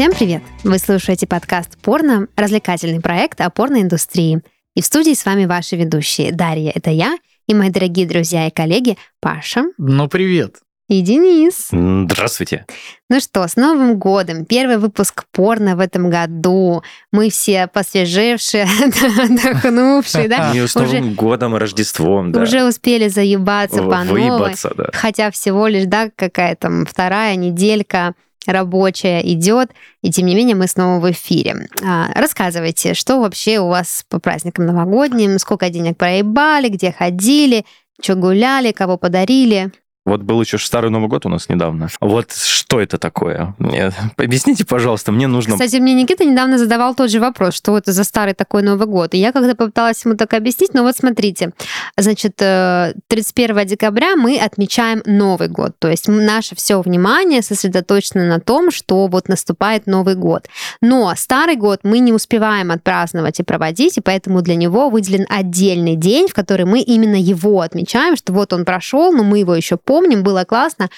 Всем привет! Вы слушаете подкаст «Порно» — развлекательный проект о порноиндустрии. И в студии с вами ваши ведущие. Дарья — это я, и мои дорогие друзья и коллеги Паша. Ну, привет. И Денис. Здравствуйте. Ну что, с Новым годом! Первый выпуск порно в этом году. Мы все посвежевшие, отдохнувшие, да? И с Новым годом, Рождеством, да. Уже успели заебаться по новой. Выебаться, да. Хотя всего лишь, да, какая там вторая неделька рабочая идет, и тем не менее мы снова в эфире. А, рассказывайте, что вообще у вас по праздникам новогодним, сколько денег проебали, где ходили, что гуляли, кого подарили. Вот был еще Старый Новый год у нас недавно. Вот что это такое? Мне- Объясните, пожалуйста, мне нужно... Кстати, мне Никита недавно задавал тот же вопрос, что это за старый такой Новый год. И я когда попыталась ему так объяснить, но вот смотрите, значит, э, 31 декабря мы отмечаем Новый год. То есть наше все внимание сосредоточено на том, что вот наступает Новый год. Но старый год мы не успеваем отпраздновать и проводить, и поэтому для него выделен отдельный день, в который мы именно его отмечаем, что вот он прошел, но мы его еще помним, было классно,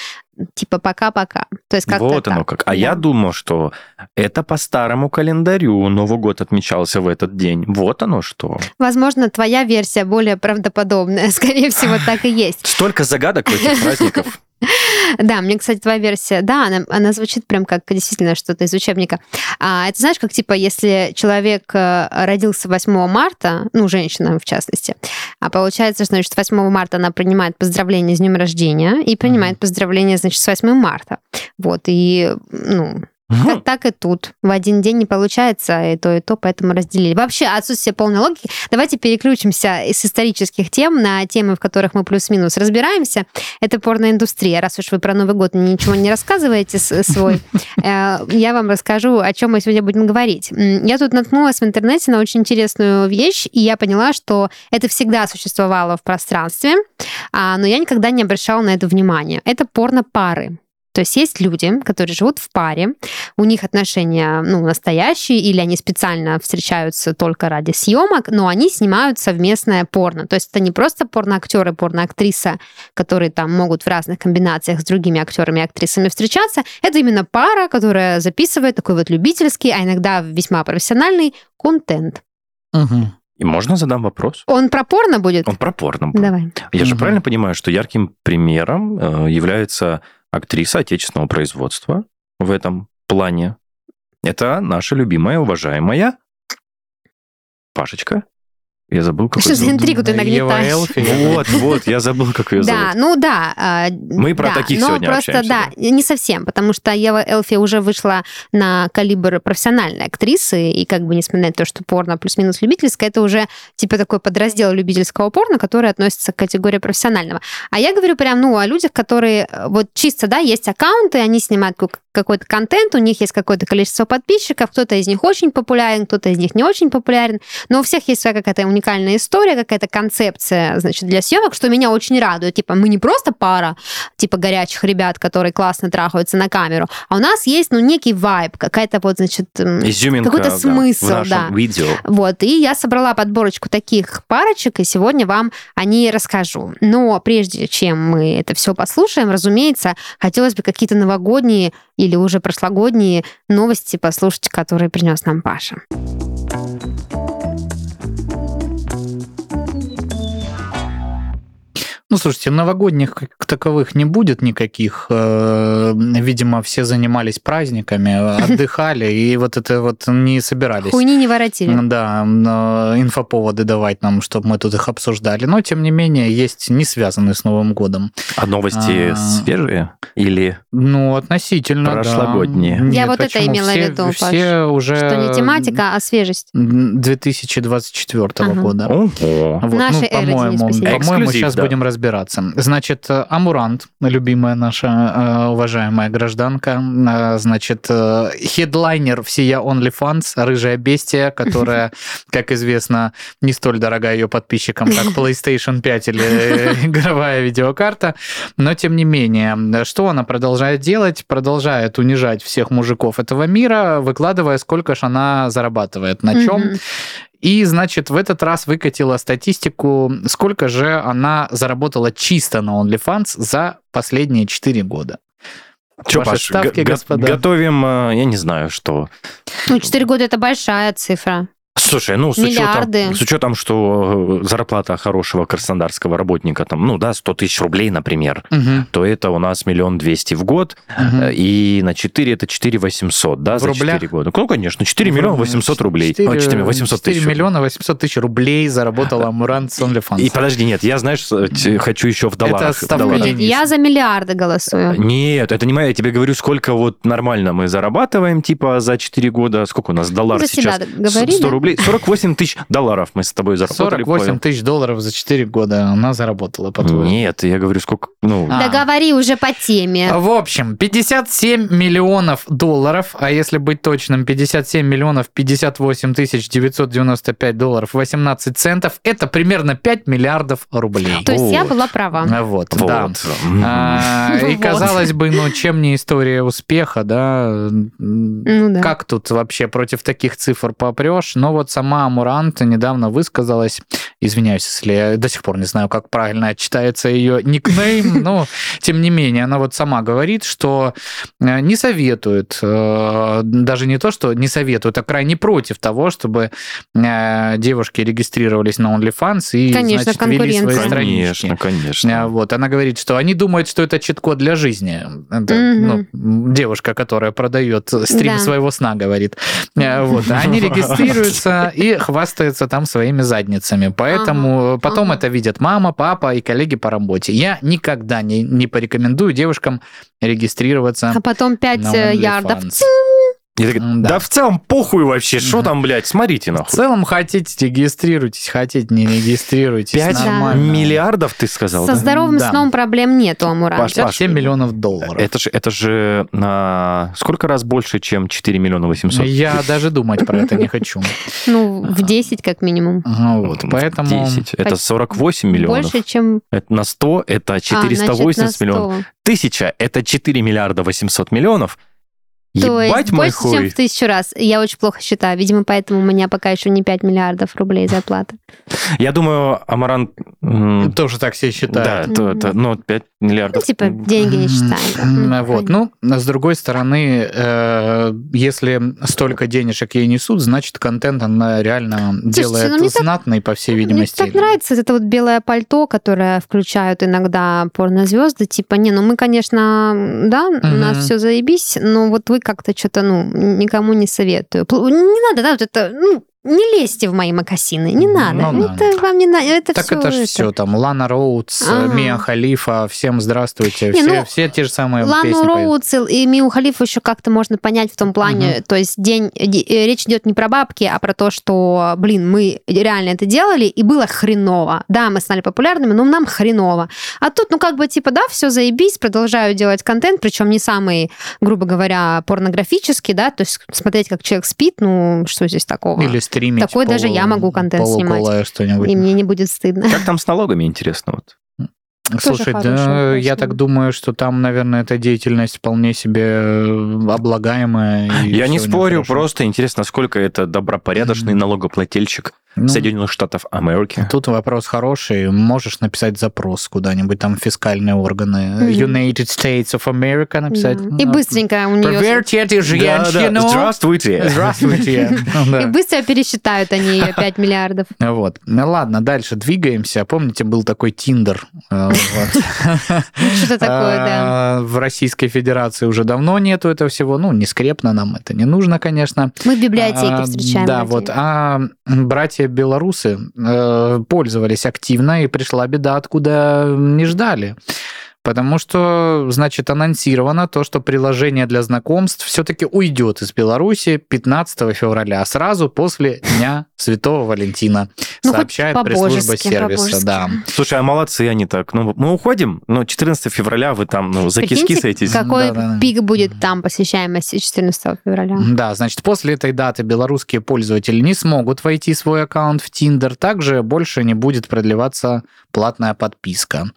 типа пока-пока. То есть как-то Вот оно так. как. А я Да. думал, что это по старому календарю Новый год отмечался в этот день. Вот оно что. Возможно, твоя версия более правдоподобная. Скорее всего, так и есть. Столько загадок в этих праздников. Да, мне, кстати, твоя версия, да, она, она звучит прям как действительно что-то из учебника. А, это знаешь, как типа, если человек э, родился 8 марта, ну, женщина в частности, а получается, что, значит, 8 марта она принимает поздравления с днем рождения и принимает поздравления, значит, с 8 марта. Вот, и, ну, так, так и тут. В один день не получается и то, и то, поэтому разделили. Вообще, отсутствие полной логики. Давайте переключимся из исторических тем на темы, в которых мы плюс-минус разбираемся. Это порноиндустрия. Раз уж вы про Новый год ничего не рассказываете с- свой, э, я вам расскажу, о чем мы сегодня будем говорить. Я тут наткнулась в интернете на очень интересную вещь, и я поняла, что это всегда существовало в пространстве, а, но я никогда не обращала на это внимания. Это порно-пары. То есть есть люди, которые живут в паре, у них отношения ну, настоящие, или они специально встречаются только ради съемок, но они снимают совместное порно. То есть это не просто порноактеры, порноактриса, которые там могут в разных комбинациях с другими актерами и актрисами встречаться. Это именно пара, которая записывает такой вот любительский, а иногда весьма профессиональный контент. Мгм. И можно задам вопрос? Он про порно будет? Он про порно. был. Давай. Я же Мгм. правильно понимаю, что ярким примером э, является актриса отечественного производства в этом плане? Это наша любимая, уважаемая Пашечка. Я забыл, как Что за интригу ты нагнетаешь? Вот, вот, я забыл, как ее Да, зовут. ну да. а, Мы про да, таких но сегодня просто, общаемся, да, не совсем, потому что Ева Элфи уже вышла на калибр профессиональной актрисы, и как бы несмотря на то, что порно плюс-минус любительское, это уже типа такой подраздел любительского порно, который относится к категории профессионального. А я говорю прям, ну, о людях, которые э, вот чисто, да, есть аккаунты, они снимают какой-то контент, у них есть какое-то количество подписчиков, кто-то из них очень популярен, кто-то из них не очень популярен, но у всех есть своя какая-то уникальная история, какая-то концепция, значит, для съемок, что меня очень радует. Типа, мы не просто пара, типа, горячих ребят, которые классно трахаются на камеру, а у нас есть, ну, некий вайб, какая-то вот, значит, какой-то да, смысл, нашем да. видео. вот, и я собрала подборочку таких парочек, и сегодня вам о ней расскажу. Но прежде чем мы это все послушаем, разумеется, хотелось бы какие-то новогодние или уже прошлогодние новости послушать, которые принес нам Паша. Ну, слушайте, новогодних как таковых не будет никаких. Э, Видимо, все занимались праздниками, отдыхали, и вот это вот не собирались. Хуйни не воротили. Да, инфоповоды давать нам, чтобы мы тут их обсуждали. Но, тем не менее, есть не связанные с Новым годом. А новости А. свежие? Или Ну, относительно, да. Прошлогодние. Нет, Я вот это почему? имела в Все- виду, Паш. Все уже... Что не тематика, а свежесть. 2024 Ага. года. Ого. Вот, Нашей ну, эры, по-моему, по-моему, сейчас да. будем разбираться. Значит, э, Амурант, любимая наша э, уважаемая гражданка, э, значит, хедлайнер всея OnlyFans, рыжая бестия, которая, как известно, не столь дорога ее подписчикам, как PlayStation 5 или игровая видеокарта, но тем не менее, что она продолжает делать? Продолжает унижать всех мужиков этого мира, выкладывая, сколько ж она зарабатывает, на чем. И, значит, в этот раз выкатила статистику, сколько же она заработала чисто на OnlyFans за последние 4 года. Чё, Ваши Паш, ставки, го- го- господа. готовим, э, я не знаю, что. Ну, 4 года это большая цифра. Слушай, ну, с учетом, Миллиарды. с учетом, что э, зарплата хорошего краснодарского работника, там, ну, да, 100 тысяч рублей, например, Мгм, то это у нас миллион двести в год, э, и на 4 это 4 800, да, В за рублях? 4 года. Ну, конечно, 4 миллиона 800 рублей. Четыре- Ой, 4 800 четыре тысяч. миллиона 800 тысяч рублей заработал Амурант с OnlyFans. И подожди, нет, я, знаешь, э, хочу еще в долларах. в ставка долларах. Я за миллиарды голосую. Нет, это не моя. Я тебе говорю, сколько вот нормально мы зарабатываем, типа, за 4 года. Сколько у нас доллар За сейчас? себя говори, 100 да? Рублей. 48 тысяч долларов мы с тобой заработали. 48 тысяч долларов за 4 года она заработала, по-твоему. Нет, я говорю, сколько... Ну, А. Да говори уже по теме. В общем, 57 миллионов долларов, а если быть точным, 57 миллионов 58 тысяч 995 долларов 18 центов, это примерно 5 миллиардов рублей. То есть я Вот. была права. Вот, вот. да. А, И казалось бы, ну чем не история успеха, да? Ну да. Как тут вообще против таких цифр попрешь? Но вот сама Амурант недавно высказалась, извиняюсь, если я до сих пор не знаю, как правильно читается ее никнейм, но тем не менее, она вот сама говорит, что э, не советует, э, даже не то, что не советует, а крайне против того, чтобы э, девушки регистрировались на OnlyFans и, Конечно, значит, вели свои странички. Конечно, конечно. Вот, она говорит, что они думают, что это читко для жизни. Это, Мгм. ну, девушка, которая продает стрим Да. своего сна, говорит. Вот, а они регистрируются и хвастаются там своими задницами. Поэтому потом ага. это видят мама, папа и коллеги по работе. Я никогда не, не порекомендую девушкам регистрироваться А потом 5 на ярдов. OnlyFans. Такой, М, да. да. в целом похуй вообще, что Мгм. там, блядь, смотрите В нахуй. целом, хотите, регистрируйтесь, хотите, не регистрируйтесь. 5 нормально. миллиардов, ты сказал, Со да? здоровым Да. сном проблем нету, Амурант. Паш, Паш, 7 миллионов долларов. Это же, это же на сколько раз больше, чем 4 миллиона 800? Я даже думать про это не хочу. Ну, в 10 как минимум. Ага, Вот, В поэтому... 10. Это Почти 48 миллионов. Больше, чем... На 100 это А, 480 значит, на миллионов. 100. Тысяча это 4 миллиарда 800 миллионов. То Ебать есть больше, чем хуй. в тысячу раз. Я очень плохо считаю. Видимо, поэтому у меня пока еще не 5 миллиардов рублей зарплаты. Я думаю, Амарант... Тоже так все Да, считают. это, ну, 5 Ну, миллиардов. типа, деньги не считаем. Вот. Ну, а с другой стороны, э, если столько денежек ей несут, значит, контент она реально делает ну, мне так- знатный, по всей Мне видимости. так нравится это вот белое пальто, которое включают иногда порнозвезды. Типа, не, ну мы, конечно, да, у нас все заебись, но вот вы как-то что-то, ну, никому не советую. Не надо, да, вот это, ну, не лезьте в мои макасины, не Ну надо. да. Это вам не надо. Это Так всё это же все, там, Лана Роудс, Ага. Мия Халифа, всем здравствуйте, Не, все, ну, все те же самые Лану песни поют. Роудс и Мию Халифу еще как-то можно понять в том плане, то есть день, де- э, речь идет не про бабки, а про то, что, блин, мы реально это делали, и было хреново. Да, мы стали популярными, но нам хреново. А тут, ну, как бы, типа, да, все заебись, продолжаю делать контент, причем не самый, грубо говоря, порнографический, да, то есть смотреть, как человек спит, ну, что здесь такого? Или стримить. Такой даже я могу контент снимать. что-нибудь. И мне не будет стыдно. Как там с налогами, интересно? Вот. Слушай, хороший да, я так думаю, что там, наверное, эта деятельность вполне себе э, облагаемая. Я не спорю, хорошо. просто интересно, насколько это добропорядочный Мгм. налогоплательщик Ну, Соединенных Штатов Америки. Тут вопрос хороший. Можешь написать запрос куда-нибудь, там фискальные органы. Мгм. United States of America написать. Да. Ну, И быстренько у нее... Проверьте женщину. Здравствуйте. Здравствуйте. Ну, И да. быстро пересчитают они ее 5 миллиардов. Вот. Ну ладно, дальше двигаемся. Помните, был такой Тиндер. э, вот. Что-то такое, да. А, В Российской Федерации уже давно нету этого всего. Ну, не скрепно нам это не нужно, конечно. Мы в библиотеке А, встречаем. Да, вот. А братья белорусы э, пользовались активно, и пришла беда, откуда не ждали. Потому что, значит, анонсировано то, что приложение для знакомств все-таки уйдет из Беларуси 15 февраля, сразу после Дня Святого Валентина, Ну, сообщает пресс-служба сервиса. по-божески. Да. Слушай, а молодцы они так. Ну, мы уходим, но 14 февраля вы там ну, за киски садитесь. Какой Да-да-да. пик будет там посещаемости 14 февраля? Да, значит, после этой даты белорусские пользователи не смогут войти в свой аккаунт в Tinder. Также больше не будет продлеваться платная подписка.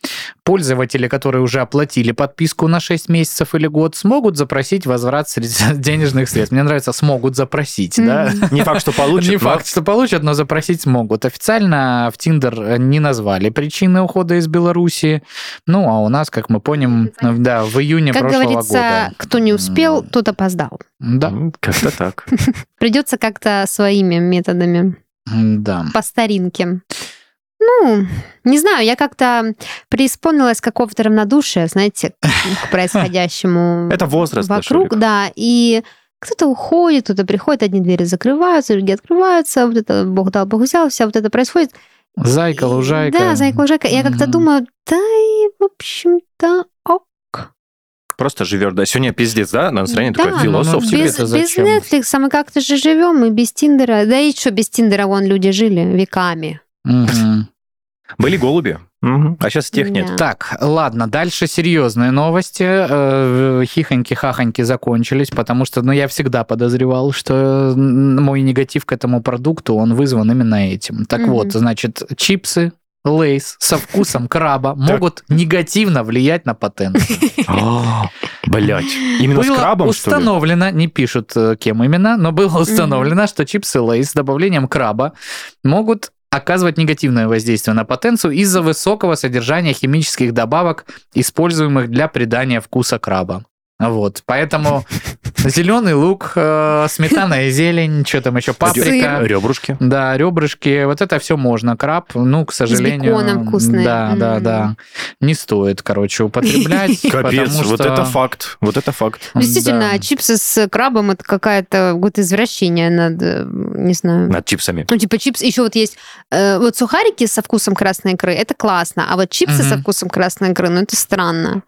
Пользователи, которые уже оплатили подписку на 6 месяцев или год, смогут запросить возврат денежных средств. Мне нравится «смогут запросить», да? Не факт, что получат, Не факт, что смогут получат, но запросить смогут. Официально в Тиндер не назвали причины ухода из Беларуси. Ну, а у нас, как мы помним, да, в июне Как прошлого говорится, года. кто не успел, тот опоздал. Да, Как-то так. Придется как-то своими методами, да. по старинке. Ну, не знаю, я как-то преисполнилась какого-то равнодушия, знаете, к происходящему Это возраст, да, вокруг, да, и кто-то уходит, кто-то приходит, одни двери закрываются, другие открываются, вот это Бог дал, Бог взял, вся вот это происходит. Зайка, лужайка. Да, зайка, лужайка. Я как-то думаю, да и, в общем-то, ок. Просто живешь, да. Сегодня пиздец, да? Настроение Да, такое ну, ну. Без, это без? Netflix мы как-то же живем, и без Тиндера. Да и что, без Тиндера вон люди жили веками. Мгм. Были голуби, а сейчас тех нет. Так, ладно, дальше серьезные новости. Э, Хихоньки-хахоньки закончились, потому что, ну, я всегда подозревал, что мой негатив к этому продукту, он вызван именно этим. Так Мгм. вот, значит, чипсы Lay's со вкусом краба могут негативно влиять на потенцию. Блять. Именно с Было крабом, что ли? установлено, не пишут э, кем именно, но было установлено, что чипсы Lay's с добавлением краба могут оказывать негативное воздействие на потенцию из-за высокого содержания химических добавок, используемых для придания вкуса краба. Вот, поэтому зеленый лук, э, сметана и зелень, что там еще, паприка. Ребрышки. Да, ребрышки, вот это все можно. Краб, ну, к сожалению... беконом вкусные. Да, да, М. да. Не стоит, короче, употреблять. Капец, потому вот что- это факт. Вот это факт. Действительно, Да. чипсы с крабом это какая-то вот извращение над, э, не знаю. Над чипсами. Ну, типа чипсы. Еще вот есть э, вот сухарики со вкусом красной икры, это классно. А вот чипсы Мгм. со вкусом красной икры, ну, это странно.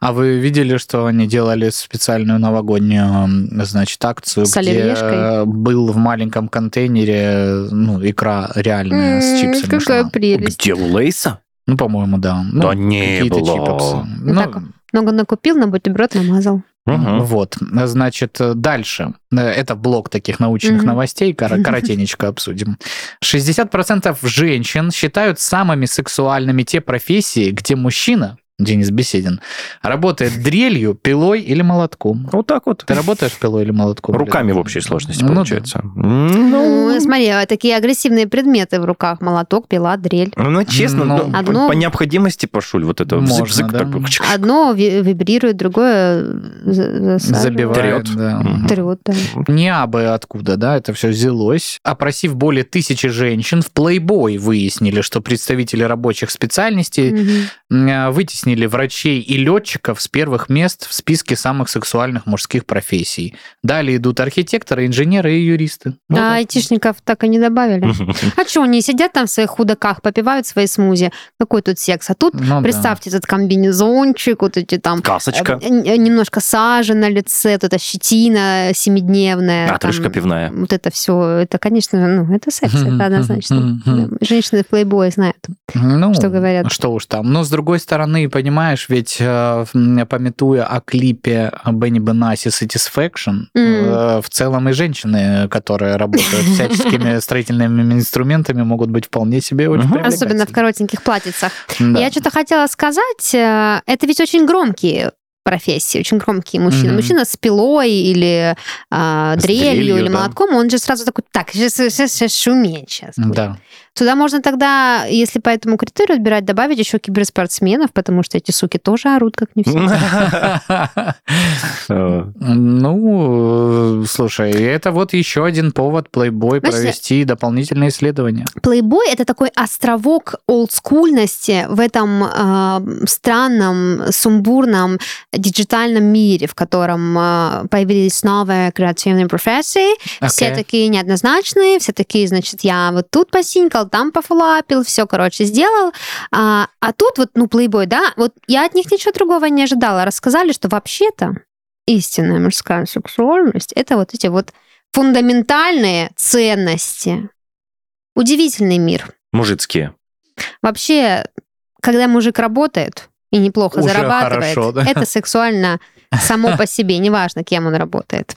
А вы видели, что они делали специальную новогоднюю, значит, акцию, С где оливьешкой? э, был в маленьком контейнере, ну, икра реальная с чипсами Какая шла. прелесть. Где у Лейса? Ну, по-моему, да. Ну, Да не какие-то было. чипсы. Ну, так, Много накупил, на бутерброд намазал. Мгм. Вот, значит, дальше. Э, Это блок таких научных Мгм. новостей, кор- коротенечко обсудим. 60% женщин считают самыми сексуальными те профессии, где мужчина, Денис Беседин, работает дрелью, пилой или молотком. Вот так вот. Ты работаешь пилой или молотком? Руками Лена? в общей сложности Ну да. получается. Ну, Ну, смотри, а такие агрессивные предметы в руках. Молоток, пила, дрель. ну, честно, Ну, ну, Одно- по необходимости, Пашуль, вот это Можно, бзык-бзык да. такой. Одно ви- вибрирует, другое. Забивает, Трёт. да. Трёт, да. Не абы откуда, да, это все взялось. Опросив более тысячи женщин, в Playboy выяснили, что представители рабочих специальностей Мгм. э, вытеснили врачей и летчиков с первых мест в списке самых сексуальных мужских профессий. Далее идут архитекторы, инженеры и юристы. Вот А айтишников так и не добавили. А что, они сидят там в своих худаках, попивают свои смузи. Какой тут секс? А тут, Ну да. представьте, этот комбинезончик, вот эти там... Касочка. э, э, Немножко сажи на лице, вот эта щетина семидневная. Отрыжка там, пивная. Вот это все, это, конечно, ну, это секс, это однозначно. Да, Женщины в плейбое знают. Ну, Что говорят. Что уж там. Но, с другой стороны, понимаешь, ведь э, пометуя о клипе Бенни Бенаси Satisfaction, э, в целом и женщины, которые работают всяческими строительными инструментами, могут быть вполне себе очень. Особенно в коротеньких платьицах. Да. Я что-то хотела сказать. э, Это ведь очень громкие профессии, очень громкие мужчины. Мгм. Мужчина с пилой или С дрелью, дрелью, или да. молотком, он же сразу такой, так, сейчас, сейчас, сейчас шуметь сейчас. будет». Да. Туда можно тогда, если по этому критерию отбирать, добавить еще киберспортсменов, потому что эти суки тоже орут, как не все. Э, Ну, э, слушай, это вот еще один повод Playboy провести дополнительные исследования. Playboy это такой островок олдскульности в этом э, странном, сумбурном диджитальном мире, в котором появились новые креативные профессии. Все такие неоднозначные, все такие, значит, я вот тут посинькал, там пофлапил, все, короче, сделал. А, а тут вот, ну, Playboy, да, вот я от них ничего другого не ожидала. Рассказали, что вообще-то истинная мужская сексуальность это вот эти вот фундаментальные ценности. Удивительный мир. Мужицкие. Вообще, когда мужик работает и неплохо Уже зарабатывает, хорошо, да? это сексуально само по себе, неважно, кем он работает.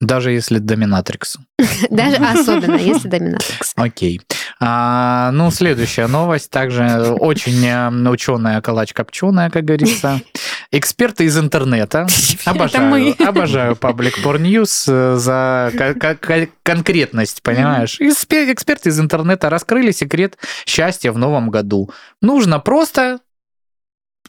Даже если доминатрикс. Даже особенно, если доминатрикс. Окей. А, ну, следующая новость. Также очень ученая калач копченая, как говорится. Эксперты из интернета. Обожаю, обожаю паблик Porn News э, за ко- ко- ко- конкретность, понимаешь? Эксперты из интернета раскрыли секрет счастья в новом году. Нужно просто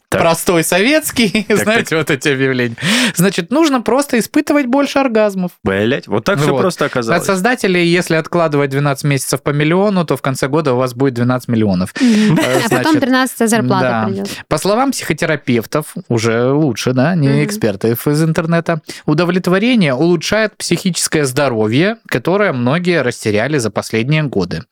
Так. простой советский, знаете, вот эти объявления. Значит, нужно просто испытывать больше оргазмов. Блять, вот так все Вот. просто От оказалось. создателей, если откладывать 12 месяцев по миллиону, то в конце года у вас будет 12 миллионов. Э, А потом значит, 13 зарплата придет. По словам психотерапевтов, уже лучше, да, не экспертов из интернета, удовлетворение улучшает психическое здоровье, которое многие растеряли за последние годы.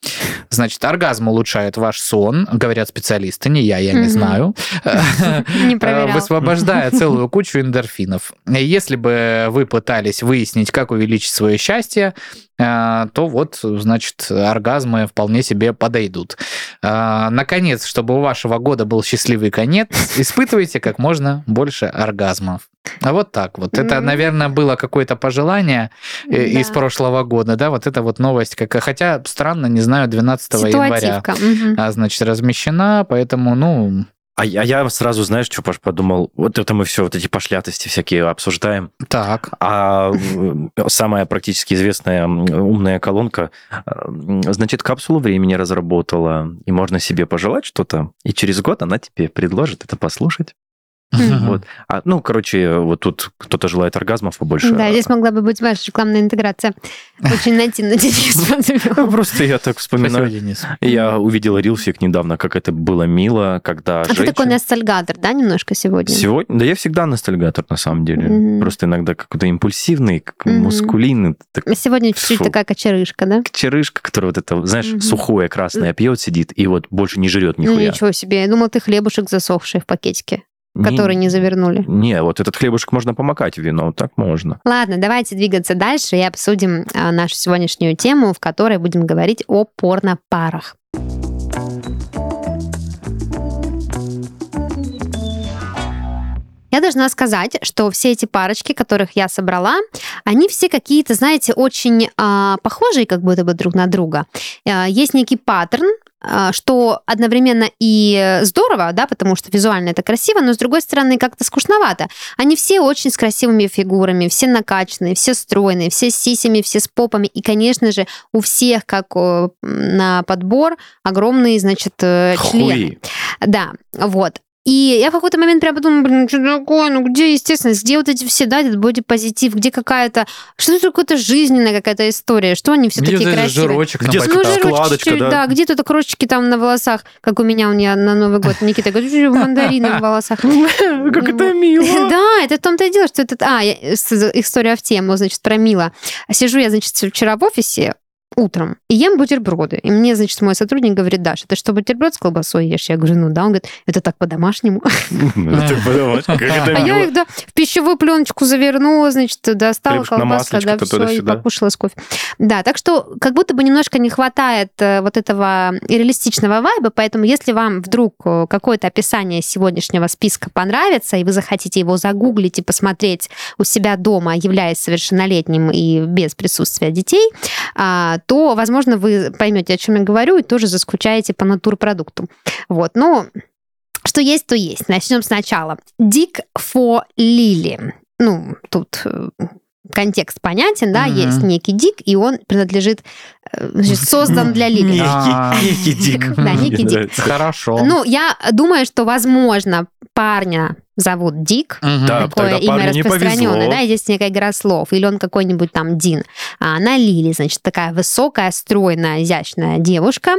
Значит, оргазм улучшает ваш сон, говорят специалисты, не я, я не знаю. Э. Высвобождая целую кучу эндорфинов. Если бы вы пытались выяснить, как увеличить свое счастье, э, то вот, значит, оргазмы вполне себе подойдут. А, Наконец, чтобы у вашего года был счастливый конец, испытывайте как можно больше оргазмов. А вот так вот. Это, наверное, было какое-то пожелание э, из Да. прошлого года, да, вот это вот новость, как, хотя странно, не знаю, 12 января, а, значит, размещена, поэтому, ну, А я, я сразу, знаешь, что, Паш, подумал? Вот это мы все, вот эти пошлятости всякие обсуждаем. так. А э, самая практически известная умная колонка, э, значит, капсулу времени разработала, и можно себе пожелать что-то, и через год она тебе предложит это послушать. Вот. А, ну, короче, вот тут кто-то желает оргазмов побольше. Да, здесь могла бы быть ваша рекламная интеграция. Очень нативно Денис Ну. Просто я так вспоминаю. Денис. Я увидел рилсик недавно, как это было мило, когда А ты такой ностальгатор, да, немножко сегодня? Сегодня, да я всегда ностальгатор на самом деле. Просто иногда какой-то импульсивный, мускулинный, Сегодня чуть-чуть такая кочерышка, да? черышка, которая вот это, знаешь, сухое красное пьет, сидит и вот больше не жрет Ну нихуя. ничего себе. Я думал, ты хлебушек засохший в пакетике, который не завернули. Не, вот этот хлебушек можно помакать в вино, так можно. Ладно, давайте двигаться дальше и обсудим а, нашу сегодняшнюю тему, в которой будем говорить о порнопарах. Я должна сказать, что все эти парочки, которых я собрала, они все какие-то, знаете, очень а, похожие как будто бы друг на друга. А, есть некий паттерн, что одновременно и здорово, да, потому что визуально это красиво, но с другой стороны как-то скучновато. Они все очень с красивыми фигурами, все накачанные, все стройные, все с сисями, все с попами. И, конечно же, у всех, как о, на подбор, огромные, значит, э, члены. Хуи. Да, вот. И я в какой-то момент прям подумала, блин, что такое, ну где естественность, где вот эти все, да, этот бодипозитив, где какая-то, что это какая-то жизненная какая-то история, что они все Где такие этот красивые. жирочек Где? Ну, складочка, чуть-чуть, да. да, где-то крошечки там на волосах, как у меня, у меня на Новый год. Никита говорит, «Чуть-чуть мандарины в волосах. Как это мило. Да, это в том-то и дело, что это... А, история в тему, значит, про Мила. Сижу я, значит, вчера в офисе, утром и ем бутерброды. И мне, значит, мой сотрудник говорит, Даша, ты что, бутерброд с колбасой ешь? Я говорю, ну да. Он говорит, это так по-домашнему. Это А я их да, в пищевую пленочку завернула, значит, достала колбаска, да, все, и покушала с кофе. Да, так что как будто бы немножко не хватает э, вот этого реалистичного вайба, поэтому если вам вдруг э, какое-то описание сегодняшнего списка понравится, и вы захотите его загуглить и посмотреть у себя дома, являясь совершеннолетним и без присутствия детей, а, то, возможно, вы поймете, о чем я говорю, и тоже заскучаете по натурпродукту. Вот, но что есть, то есть. Начнем сначала. Dick for Lily. Ну, тут э, контекст понятен, да, Мгм. есть некий Дик, и он принадлежит, э, значит, создан для Лили. А. Некий дик. Да, некий дик. Хорошо. Ну, я думаю, что, возможно, парня зовут Дик, Мгм. Да, такое тогда имя распространенное, да, здесь некая игра слов, или он какой-нибудь там Дин. А она Лили, значит, такая высокая, стройная, изящная девушка.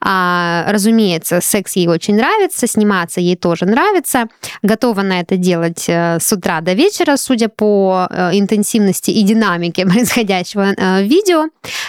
А, разумеется, секс ей очень нравится, сниматься ей тоже нравится. Готова на это делать э, с утра до вечера, судя по э, интенсивности и динамике происходящего э, видео.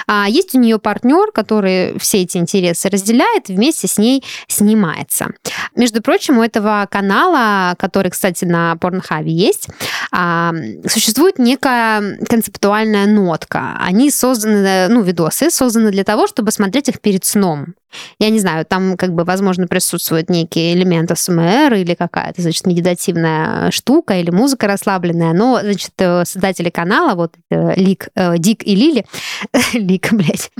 А, есть у нее партнер, который все эти интересы разделяет, вместе с ней снимается. Между прочим, у этого канала, который, кстати, на Порнхабе есть, существует некая концептуальная нотка. Они созданы, ну, видосы созданы для того, чтобы смотреть их перед сном. Я не знаю, там, как бы, возможно, присутствует некий элемент СМР или какая-то, значит, медитативная штука или музыка расслабленная, но, значит, э, создатели канала, вот э, Лик, э, Дик и Лили, Лик, блядь,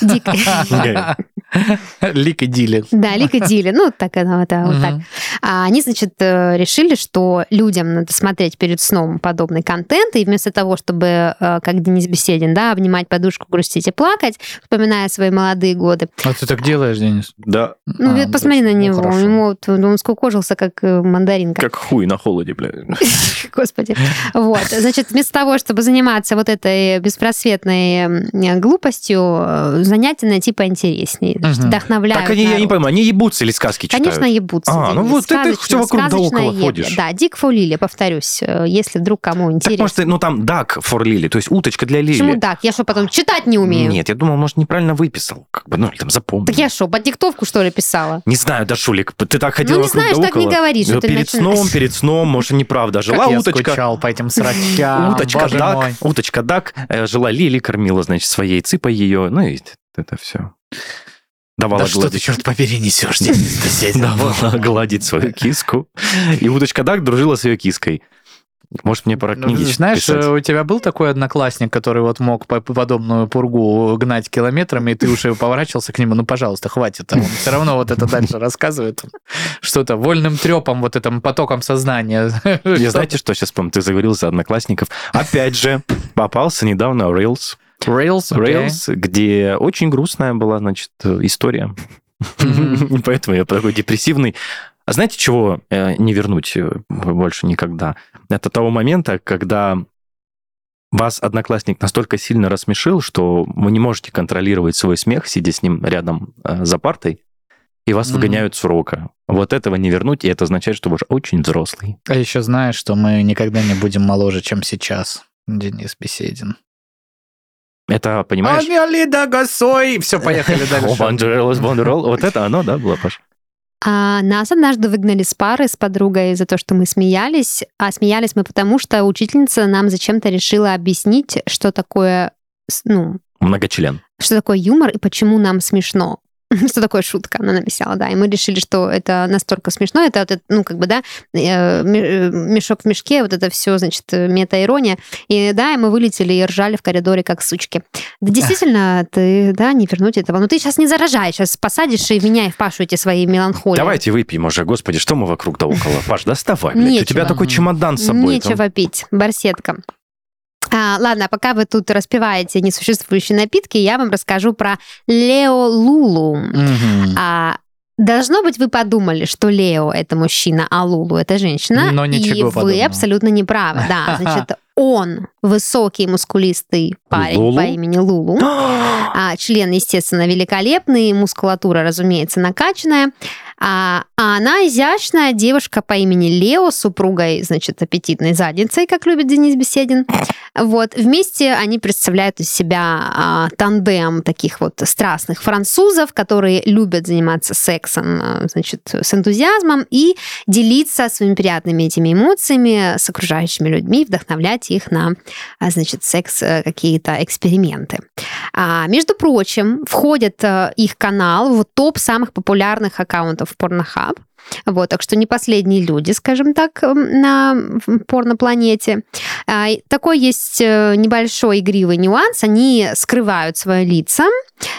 Дик, Лик и Дили. да, Лик и Дили, ну, так оно, это вот так. Мгм. А Они, значит, решили, что людям надо смотреть перед сном подобный контент, и вместо того, чтобы, э, как Денис Беседин, да, обнимать подушку, грустить и плакать, вспоминая свои молодые годы, А ты так делаешь, Денис? Да, ну, А, посмотри на. Ну, него, хорошо. ему вот, он скукожился, как э, мандаринка. как хуй на холоде, бля. Господи. Вот. Значит, вместо того, чтобы заниматься вот этой беспросветной глупостью, э, занятия найти поинтереснее. Значит, Мгм. вдохновляют Так они, я не пойму, они ебутся или сказки читают? Конечно, ебутся. А, ну вот ты- всё вокруг да около ходишь. Да, Дик Фолили, повторюсь, если вдруг кому Так, интересно. может, ну там дак for лили, то есть уточка для лили. Почему так? Я что, потом читать не умею? Нет, я думал, может, неправильно выписал. Как бы, ну, или там запомнил. Так я что, под диктовку, что ли, писала? Не знаю, да, Шулик, ты так ходила Ну, не знаешь, да так не около. говори, что Ну, Перед начинаешь. сном, перед сном, может, и неправда. Жила Как я уточка. скучал по этим срачам, Уточка Дак, мой. уточка Дак э, жила Лили, кормила, значит, своей цыпой ее, ну и это все. Давала Да что ты, гладить. черт побери, несешь? Давала гладить свою киску. И уточка Дак дружила с ее киской. Может, мне пора книги Знаешь, писать? у тебя был такой одноклассник, который вот мог по подобную пургу гнать километрами, и ты уже поворачивался к нему, ну, пожалуйста, хватит. А он все равно вот это дальше рассказывает. Что-то вольным трепом, вот этим потоком сознания. Я знаете, что сейчас помню? Ты заговорил за одноклассников. Опять же, попался недавно Rails. Rails. Rails, где очень грустная была, значит, история. Поэтому я такой депрессивный. А знаете, чего э, не вернуть э, больше никогда? Это того момента, когда вас одноклассник настолько сильно рассмешил, что вы не можете контролировать свой смех, сидя с ним рядом э, за партой, и вас Мгм. выгоняют с урока. Вот этого не вернуть, и это означает, что вы уже очень взрослый. А еще знаешь, что мы никогда не будем моложе, чем сейчас. Денис Беседин. Это, понимаешь? Амелида Гасой! Все, поехали дальше. Бандеролос, Бандерол. Вот это оно, да, было, Паш? А нас однажды выгнали с пары с подругой за то, что мы смеялись. А смеялись мы потому, что учительница нам зачем-то решила объяснить, что такое, ну, Многочлен. что такое юмор и почему нам смешно. Что такое шутка, она написала, да. И мы решили, что это настолько смешно, это, вот ну, как бы, да, э, э, мешок в мешке, вот это все, значит, э, мета-ирония. И да, и мы вылетели и ржали в коридоре, как сучки. Да, действительно, ты, да, не вернуть этого. Но ты сейчас не заражай, сейчас посадишь и меня и в Пашу эти свои меланхолии. Давайте выпьем уже, господи, что мы вокруг да около? Паш, доставай, блядь. У тебя такой чемодан с собой. там. Нечего пить, барсетка. А, ладно, пока вы тут распиваете несуществующие напитки, я вам расскажу про Лео Лулу. Мгм. А, должно быть, вы подумали, что Лео это мужчина, а Лулу это женщина. Но ничего и вы подобного. абсолютно неправы. Да, значит, он высокий, мускулистый парень Лулу? по имени Лулу. А, член, естественно, великолепный, мускулатура, разумеется, накачанная. А, а она изящная девушка по имени Лео, супругой, значит, аппетитной задницей, как любит Денис Беседин. Вот. Вместе они представляют из себя а, тандем таких вот страстных французов, которые любят заниматься сексом, а, значит, с энтузиазмом и делиться своими приятными этими эмоциями с окружающими людьми, вдохновлять их на, а, значит, секс э, какие-то эксперименты. А, между прочим, входит э, их канал в топ самых популярных аккаунтов Pornhub. Вот, так что не последние люди, скажем так, эм, на в порнопланете. А, Такой есть э, небольшой игривый нюанс. Они скрывают свои лица,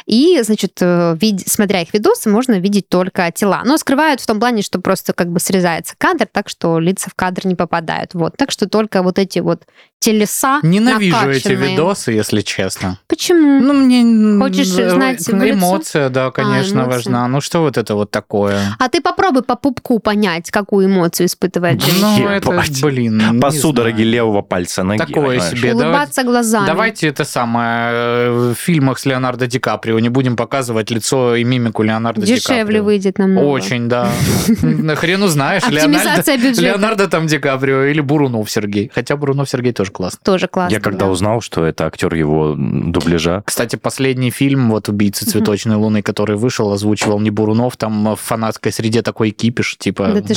и, значит, э, вид- смотря их видосы, можно видеть только тела. Но скрывают в том плане, что просто как бы срезается кадр, так что лица в кадр не попадают. Вот, так что только вот эти вот телеса Ненавижу эти накачанные. видосы, если честно. Почему? Ну, мне... Хочешь э, знать? Эмоция, да, конечно, эмоции. важна. Ну, что вот это вот такое? А ты попробуй по пупку понять, какую эмоцию испытывает женщина. Ну, это, блин, По судороге левого пальца ноги. Такое себе. давай- Улыбаться глазами. Давайте это самое э, в фильмах с Леонардо Ди Каприо не будем показывать лицо и мимику Леонардо Ди Дешевле Каприо. выйдет намного. Очень, да. На хрену знаешь, Леонардо, Оптимизация бюджета. Леонардо там Ди Каприо или Бурунов Сергей. Хотя Бурунов Сергей тоже классно. Тоже классно. Я когда да. узнал, что это актер его дубляжа, Кстати, последний фильм вот «Убийцы цветочной луны», который вышел, озвучивал не Бурунов, там в фанатской среде такой кипиш, типа, это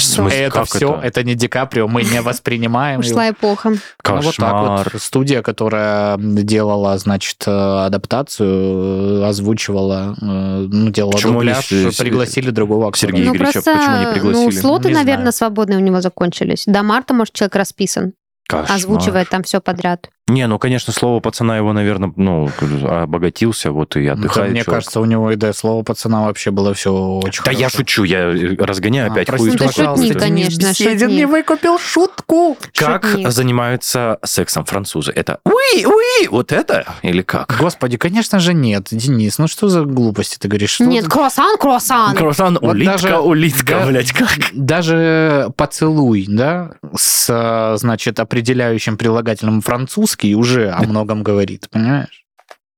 все, это? не Ди Каприо, мы не воспринимаем. Ушла эпоха. Ну, вот так Кошмар. вот. Студия, которая делала, значит, э, адаптацию, э, озвучивала, э, ну, делала Почему дубляж, с- пригласили другого актера. Сергей Ну, Игоревича просто, почему не пригласили? ну, слоты, Не наверное, знаю. свободные у него закончились. До марта, может, человек расписан, Кошмар. озвучивает там все подряд. Не, ну, конечно, слово пацана его, наверное, ну, обогатился, вот и Да, отдыхает. мне чувак. кажется, у него и до слова пацана вообще было все очень Да я хорошо. шучу, я э, разгоняю А, опять хуй. Ты шутник, конечно, Беседин не выкупил шутку. Как Шутник. занимаются сексом французы? Это уи, уи, вот это? Или как? Господи, конечно же нет, Денис, ну что за глупости ты говоришь? Что Нет, ты- круассан, круассан. Круассан, Вот улитка, даже- улитка, да, блядь, как? Даже поцелуй, да, с, э, значит, определяющим прилагательным французский уже о многом говорит, понимаешь?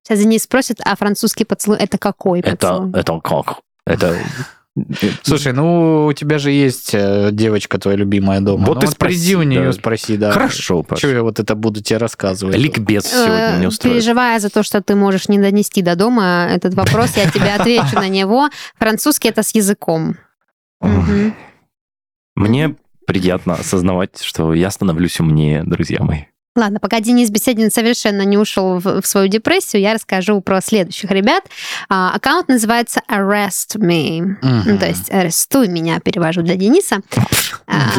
Сейчас Денис спросит, а французский поцелуй это какой Это, поцелуй? это как? Это... Слушай, ну у тебя же есть э, девочка твоя любимая дома. Вот Ну и спроси, приди у нее, да. спроси, да. Хорошо, Паш. Что я вот это буду тебе рассказывать? Ликбез сегодня Э, не устроит. Переживая за то, что ты можешь не донести до дома этот вопрос, я тебе отвечу на него. Французский это с языком. Мне приятно осознавать, что я становлюсь умнее, друзья мои. Ладно, пока Денис Беседин совершенно не ушел в, в свою депрессию, я расскажу про следующих ребят. А, аккаунт называется Arrest Me. Мгм. Ну, то есть арестуй меня, перевожу для Дениса. А,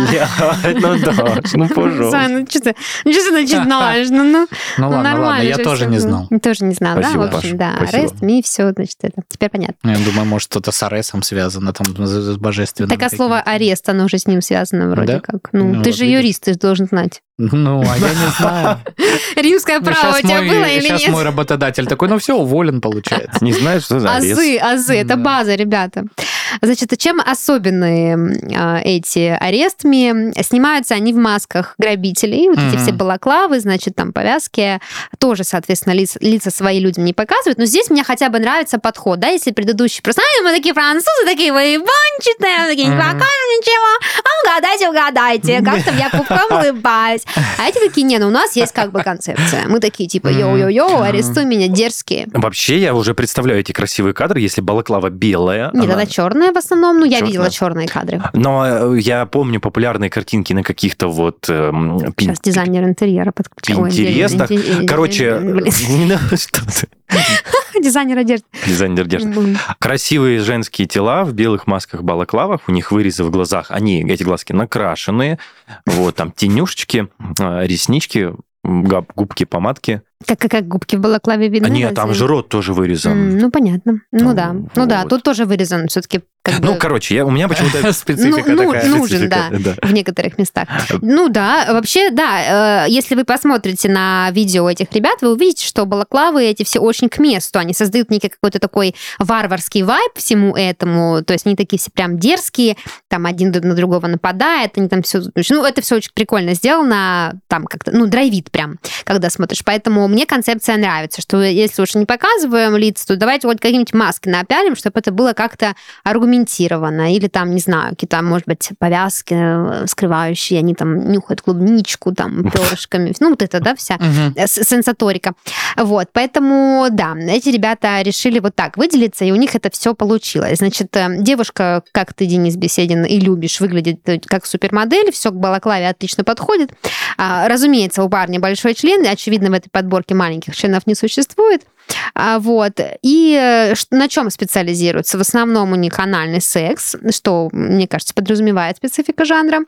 ну да, ну пожалуйста. ну что ты, начинаешь? Ну, ну, Ну ну, ладно, ладно, нормально я же тоже не знал. Тоже не знал, да? В общем, да. Arrest Me, все, значит, это теперь понятно. Я думаю, может, что-то с арестом связано, там, с божественным. Так а слово арест, оно уже с ним связано вроде как. Ну, ты же юрист, ты же должен знать. Ну, а я не знаю. Римское Ну, право у тебя мой- было или нет? мой работодатель такой, ну все, уволен, получается. Не знаю, что за. Азы, азы, это база, ребята. Значит, а чем особенные а, эти арестами? Снимаются они в масках грабителей, вот эти Мгм. все балаклавы, значит, там повязки, тоже, соответственно, лица, лица свои людям не показывают, но здесь мне хотя бы нравится подход, да, если предыдущий просто, «Ай, мы такие французы, такие выебанчатые, такие, не покажем ничего, а угадайте, угадайте, как там я пупком улыбаюсь. А эти такие, не, ну у нас есть как бы концепция. Мы такие, типа, йоу-йоу-йоу, арестуй меня, дерзкие. Вообще, я уже представляю эти красивые кадры, если балаклава белая. Нет, она- черная в основном. Ну, я видела черные кадры. Но э, я помню популярные картинки на каких-то вот... эм, Сейчас дизайнер интерьера подключил. Пинтерестах. Короче, что ты. Дизайнер одежды. Дизайнер одежды. Красивые женские тела в белых масках-балаклавах, у них вырезы в глазах, они, эти глазки накрашенные, вот, там тенюшечки, реснички, губ- губки, помадки. Как, как, как губки в балаклаве видны? А нет, там же рот тоже вырезан. М, Ну, понятно. Ну, Ну, да. Ну, да, вот. тут тоже вырезан все-таки как Ну, бы короче, я, у меня почему-то... Специфика ну, такая. ну, нужен, да. Специфика, в некоторых местах. Ну да, вообще, да, э, если вы посмотрите на видео этих ребят, вы увидите, что балаклавы эти все очень к месту. Они создают некий какой-то такой варварский вайб всему этому. То есть они такие все прям дерзкие, там один на другого нападает, они там все... Ну, это все очень прикольно сделано, там как-то, ну, драйвит прям, когда смотришь. Поэтому мне концепция нравится, что если уж не показываем лица, то давайте вот какие-нибудь маски напялим, чтобы это было как-то аргументированно. Или там, не знаю, какие-то, может быть, повязки э, скрывающие, они там нюхают клубничку, там, перышками. Ну, вот это, да, вся сенсаторика. Вот, поэтому, да, эти ребята решили вот так выделиться, и у них это все получилось. Значит, э, девушка, как ты, Денис Беседин, и любишь, выглядит э, как супермодель, все к балаклаве отлично подходит. А, Разумеется, у парня большой член, и, очевидно, в этой подборке маленьких членов не существует. А, Вот. И э, на чем специализируются? В основном у них анальный секс, что, мне кажется, подразумевает специфика жанра.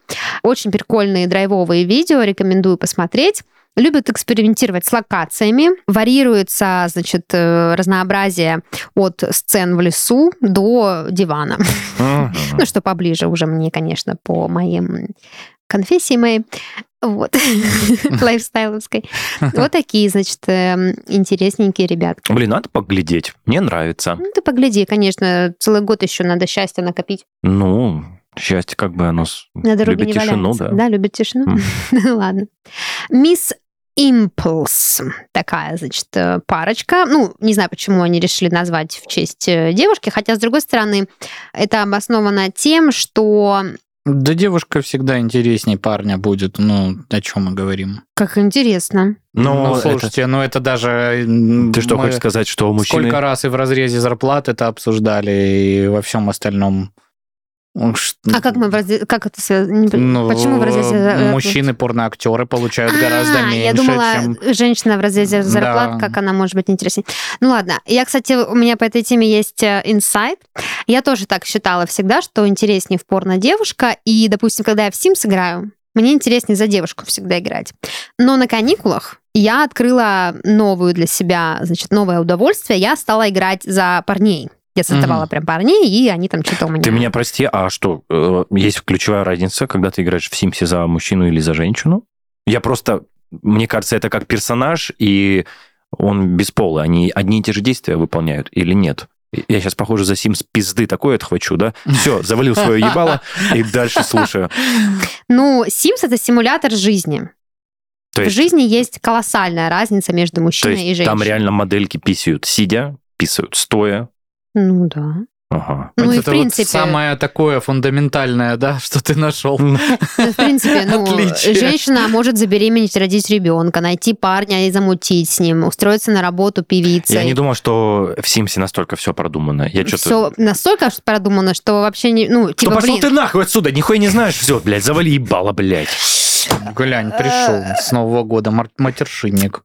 Очень прикольные драйвовые видео, рекомендую посмотреть. Любят экспериментировать с локациями. Варьируется, значит, э, разнообразие от сцен в лесу до дивана. Ну, что поближе уже мне, конечно, по моим конфессии моей. Вот. Лайфстайловской. Вот такие, значит, эм, интересненькие ребятки. Блин, надо поглядеть. Мне нравится. Ну, ты погляди, конечно, целый год еще надо счастье накопить. Ну, счастье как бы оно На дороге любит не тишину, валяется. да. любит тишину. Ладно. Мисс Импульс. Такая, значит, э, парочка. Ну, не знаю, почему они решили назвать в честь э, девушки, хотя, с другой стороны, это обосновано тем, что... Да девушка всегда интересней парня будет, ну, о чем мы говорим. Как интересно. Но ну, это- слушайте, ну это даже... Ты что, мы хочешь сказать, что у мужчины... Сколько раз и в разрезе зарплат это обсуждали, и во всем остальном А как мы в разде- как это связано? Ну, Почему в разрезе зарплат? Мужчины, порноактеры получают А, гораздо меньше, Я думала, чем... женщина в разрезе зарплат, Да. как она может быть интереснее. Ну ладно. Я, кстати, у меня по этой теме есть э, инсайт. Я тоже так считала всегда, что интереснее в порно девушка. И, допустим, когда я в Sims играю, мне интереснее за девушку всегда играть. Но на каникулах я открыла новую для себя, значит, новое удовольствие. Я стала играть за парней. Я создавала Мгм. прям парней, и они там что-то у меня... Ты меня прости, а что, э, есть ключевая разница, когда ты играешь в Симсе за мужчину или за женщину? Я просто, мне кажется, это как персонаж, и он бесполый. Они одни и те же действия выполняют или нет? Я сейчас, похоже, за Симс пизды такое отхвачу, да? Все, завалил свое ебало и дальше слушаю. Ну, Sims — это симулятор жизни. То В есть, жизни есть колоссальная разница между мужчиной и женщиной. там реально модельки писают сидя, писают стоя. Ну да. Ага. Ну Вот и в это вот принципе, самое такое фундаментальное, да, что ты нашел. ну, в принципе, ну, Отличие. женщина может забеременеть, родить ребенка, найти парня и замутить с ним, устроиться на работу певицей. Я не думал, что в Симсе настолько все продумано. Я что-то... Все настолько продумано, что вообще не, ну, Ну, типа, пошел блин, ты нахуй отсюда, нихуя не знаешь. Все, блядь, завали ебало, блядь. Глянь, пришел с Нового года матершинник.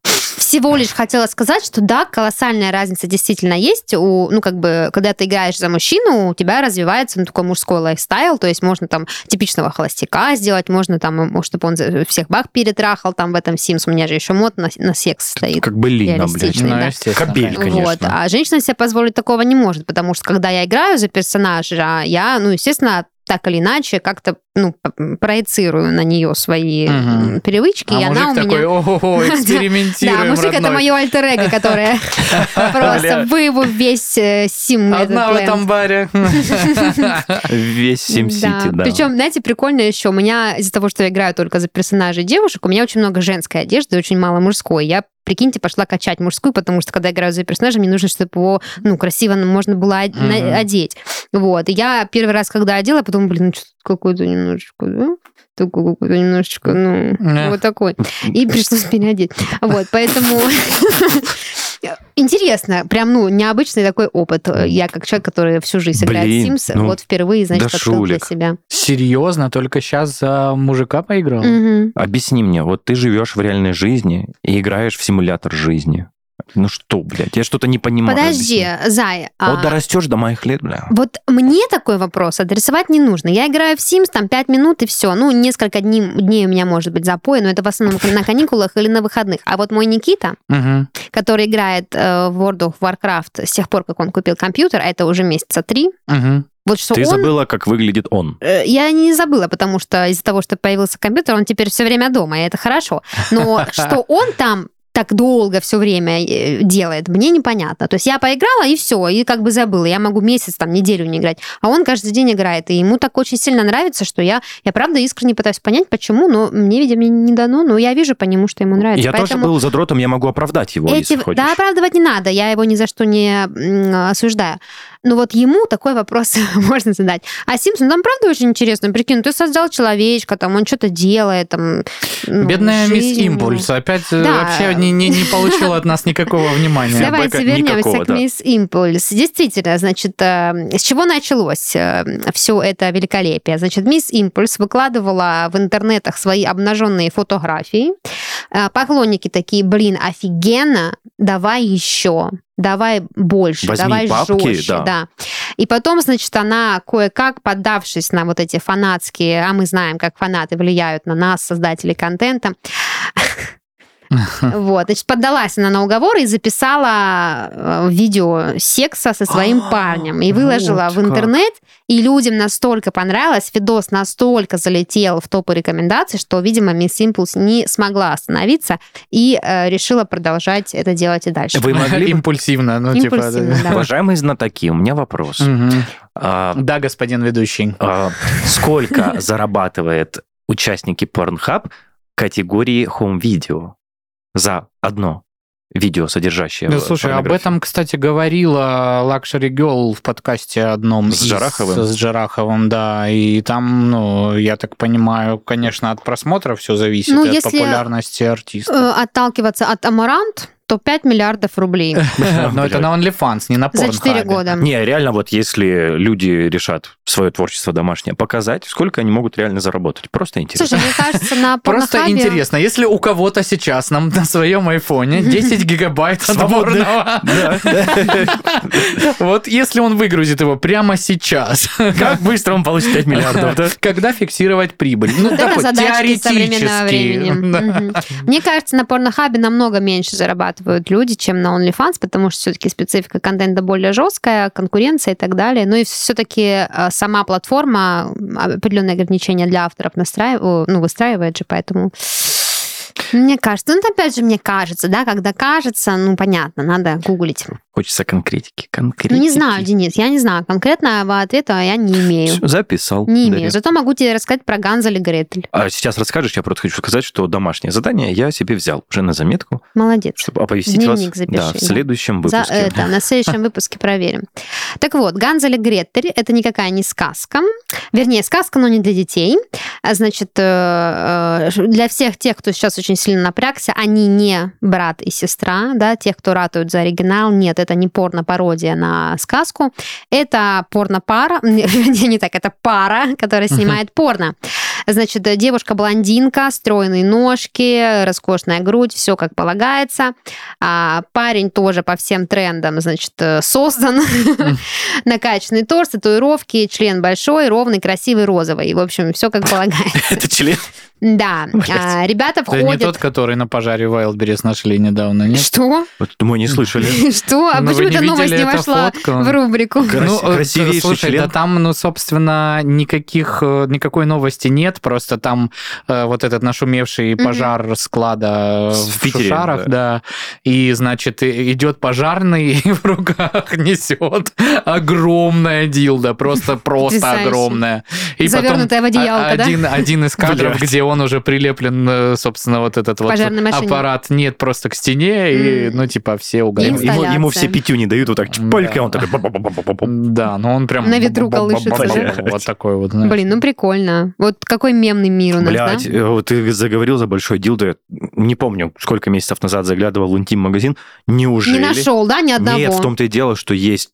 Всего лишь хотела сказать, что да, колоссальная разница действительно есть. У, ну, как бы, когда ты играешь за мужчину, у тебя развивается ну, такой мужской лайфстайл, то есть можно там типичного холостяка сделать, можно там, чтобы он за- всех баб перетрахал там в этом Sims. У меня же еще мод на, на секс стоит. Как бы лина, блядь. Ну, да. Кобель, конечно. Вот. А женщина себе позволить такого не может, потому что когда я играю за персонажа, я, ну, естественно, так или иначе как-то ну, проецирую на нее свои м, привычки, А и она у такой, меня... ого, экспериментируем, Да, мужик это мое альтер которое просто Бля. вывел весь э, сим Одна в этом баре. Весь Сим-Сити, да. Причем, знаете, прикольно еще, у меня из-за того, что я играю только за персонажей девушек, у меня очень много женской одежды и очень мало мужской. Я прикиньте, пошла качать мужскую, потому что, когда я играю за персонажа, мне нужно, чтобы его, ну, красиво можно было одеть. Вот. И я первый раз, когда одела, потом, блин, ну, что-то какой-то немножечко, да? Такой какой-то немножечко, ну, Да. вот такой. И пришлось переодеть. Вот, поэтому... Интересно, прям, ну, необычный такой опыт. Я как человек, который всю жизнь играет в Блин, Sims, ну, вот впервые, значит, да открыл для себя. Серьезно, только сейчас за мужика поиграл? Мгм. Объясни мне, вот ты живешь в реальной жизни и играешь в симулятор жизни. Ну что, блядь, я что-то не понимаю. Подожди, объясни. Зай, Вот а, дорастешь до моих лет, бля. вот мне такой вопрос адресовать не нужно. Я играю в Sims, там 5 минут и все. Ну, несколько дней, дней у меня может быть запой, но это в основном на каникулах или на выходных. А вот мой Никита, который играет э, в World of Warcraft с тех пор, как он купил компьютер, а это уже месяца три, вот что Ты он... забыла, как выглядит он. Э, Я не забыла, потому что из-за того, что появился компьютер, он теперь все время дома, и это хорошо. Но что он там так долго все время э, делает, мне непонятно. То есть я поиграла, и все, и как бы забыла. Я могу месяц, там, неделю не играть. А он каждый день играет, и ему так очень сильно нравится, что я, я правда искренне пытаюсь понять, почему, но мне, видимо, не дано, но я вижу по нему, что ему нравится. Я тоже Поэтому был задротом, я могу оправдать его, эти... если хочешь. Да, оправдывать не надо, я его ни за что не осуждаю. Но вот ему такой вопрос можно задать. А Симпсон там правда очень интересно. Прикинь, ты создал человечка, там он что-то делает, там... ну, Бедная мисс жизнь ему. Импульс опять э, Да. вообще не, не, не получила от нас никакого внимания. Давайте Бэка вернемся к да. мисс Импульс. Действительно, значит, э, с чего началось все это великолепие? Значит, мисс Импульс выкладывала в интернетах свои обнаженные фотографии. Э, Поклонники такие, блин, офигенно, давай еще, давай больше, Возьми давай бабки, жестче. да. И потом, значит, она кое-как, поддавшись на вот эти фанатские, а мы знаем, как фанаты влияют на нас, создателей контента, вот, значит, поддалась она на уговоры и записала э, видео секса со своим А, парнем и выложила в интернет, и людям настолько понравилось, видос настолько залетел в топы рекомендаций, что, видимо, Мисс Импульс не смогла остановиться и э, решила продолжать это делать и дальше. Вы могли Импульсивно, ну типа... Импульсивно, да. Уважаемые знатоки, у меня вопрос. Мгм. А, Да, господин ведущий. а, сколько зарабатывает участники Pornhub категории Home Video за одно видео, содержащее Ну, слушай, об этом, кстати, говорила Luxury Girl в подкасте одном. С из- Джараховым? С Джараховым, да. И там, ну, я так понимаю, конечно, от просмотра все зависит, Ну, и от если- популярности артиста. Э, Отталкиваться от Амарант, то 5 миллиардов рублей Но это на OnlyFans, не на за 4 Pornhub. года. Не, реально, вот если люди решат свое творчество домашнее показать, сколько они могут реально заработать. Просто интересно. Слушай, мне кажется, на Просто интересно, если у кого-то сейчас нам на своем айфоне 10 гигабайт да. вот если он выгрузит его прямо сейчас, Как быстро он получит 5 миллиардов, да? когда фиксировать прибыль? Ну, это такой задачки современного теоретически. времени. Мне кажется, на порнохабе намного меньше зарабатывают люди, чем на OnlyFans, потому что все-таки специфика контента более жесткая, конкуренция и так далее. Ну и все-таки сама платформа определенные ограничения для авторов настраивает, ну, выстраивает же, поэтому мне кажется, ну, опять же, мне кажется, да, когда кажется, ну, понятно, надо гуглить. Хочется конкретики, конкретики. Ну, не знаю, Денис, я не знаю. Конкретного ответа я не имею. Всё, Записал. Не Дарья. имею. Зато могу тебе рассказать про Ганзель и Гретель. А сейчас расскажешь, я просто хочу сказать, что домашнее задание я себе взял уже на заметку, Молодец. чтобы оповестить Дневник вас запиши, да, в следующем За выпуске. это, на следующем выпуске проверим. Так вот, Ганзель и Гретель – это никакая не сказка. Вернее, сказка, но не для детей. А, Значит, э, э, для всех тех, кто сейчас очень сильно напрягся, они не брат и сестра, да, тех, кто ратуют за оригинал. Нет, это не порно-пародия на сказку. Это порно-пара, вернее, не так, это пара, которая снимает порно. Значит, э, девушка-блондинка, стройные ножки, роскошная грудь, все как полагается. А парень тоже по всем трендам, значит, э, создан. Накачанный торс, татуировки, член большой, ровный, красивый, розовый. В общем, все как полагается. Это член. Да. А, Ребята Это не входят... тот, который на пожаре Wildberries нашли недавно, нет? Что? Вот мы не слышали. Что? А Ну, почему эта новость видели не вошла в рубрику? Крас- Ну, э, красивейший слушай, член. да там, ну, собственно, никаких, никакой новости нет, просто там э, вот этот нашумевший пожар склада В в, Питере, Шушарах, да. и, значит, идет пожарный и в руках несет огромная дилда, просто просто огромная. И потом Завернутая в одеялко, а- да? один, один из кадров, где он уже прилеплен, э, собственно, вот этот вот аппарат, нет, просто к стене, и, ну, типа, все Ему, угорели. Инсталляция. ему все пятью не дают, вот так чпалька, Да. он такой... ба-ба-ба-ба-ба-ба. Да, но он прям... На ветру колышется, да? Вот такой вот, знаешь. Блин, ну прикольно. Вот какой мемный мир у нас, Блять, да? вот ты заговорил за большой дилдо. Я Не помню, сколько месяцев назад заглядывал в интим-магазин. Неужели? Не нашел, да, ни одного? Нет, в том-то и дело, что есть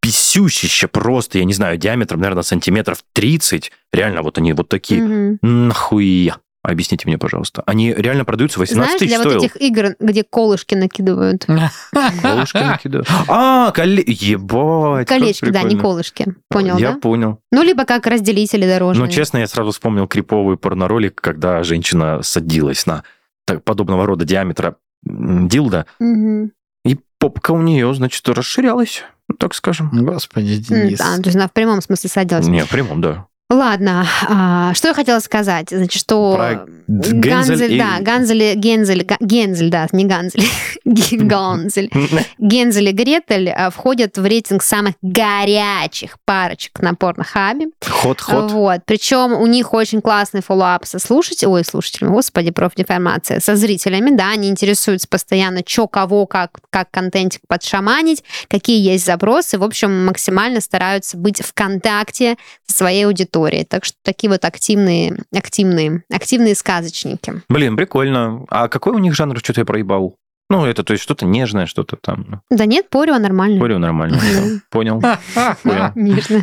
писющище просто, я не знаю, диаметром, наверное, сантиметров 30. Реально, вот они вот такие. Мгм. Нахуя? Объясните мне, пожалуйста. Они реально продаются 18 Знаешь, тысяч для стоил. вот этих игр, где колышки накидывают. Колышки накидываю. А. Ебать. Колечки, да, не колышки. Понял, Я понял. Ну, либо как разделители дорожные. Ну, честно, я сразу вспомнил криповый порноролик, когда женщина садилась на подобного рода диаметра дилда, и попка у нее, значит, расширялась, так скажем. Господи, Денис. Да, то есть она в прямом смысле садилась. Не, в прямом, да. Ладно, а, что я хотела сказать? Значит, что Про Гензель и- да, Ганзель, Гензель, Гензель, да, не Ганзель, Ганзель. Гензель и Гретель а, входят в рейтинг самых горячих парочек на Pornhub е. Ход-ход. Вот. Причем у них очень классный follow-up со слушателями, ой, слушателями, господи, профдеформация, со зрителями, да, они интересуются постоянно, что, кого, как, как контентик подшаманить, какие есть запросы, в общем, максимально стараются быть в контакте со своей аудиторией. Так что такие вот активные, активные, активные сказочники. Блин, прикольно. А какой у них жанр, что-то я проебал? Ну, это то есть что-то нежное, что-то там. ну, Да нет, порю, а нормально. Говорю нормально. Понял. Понял. Нежно.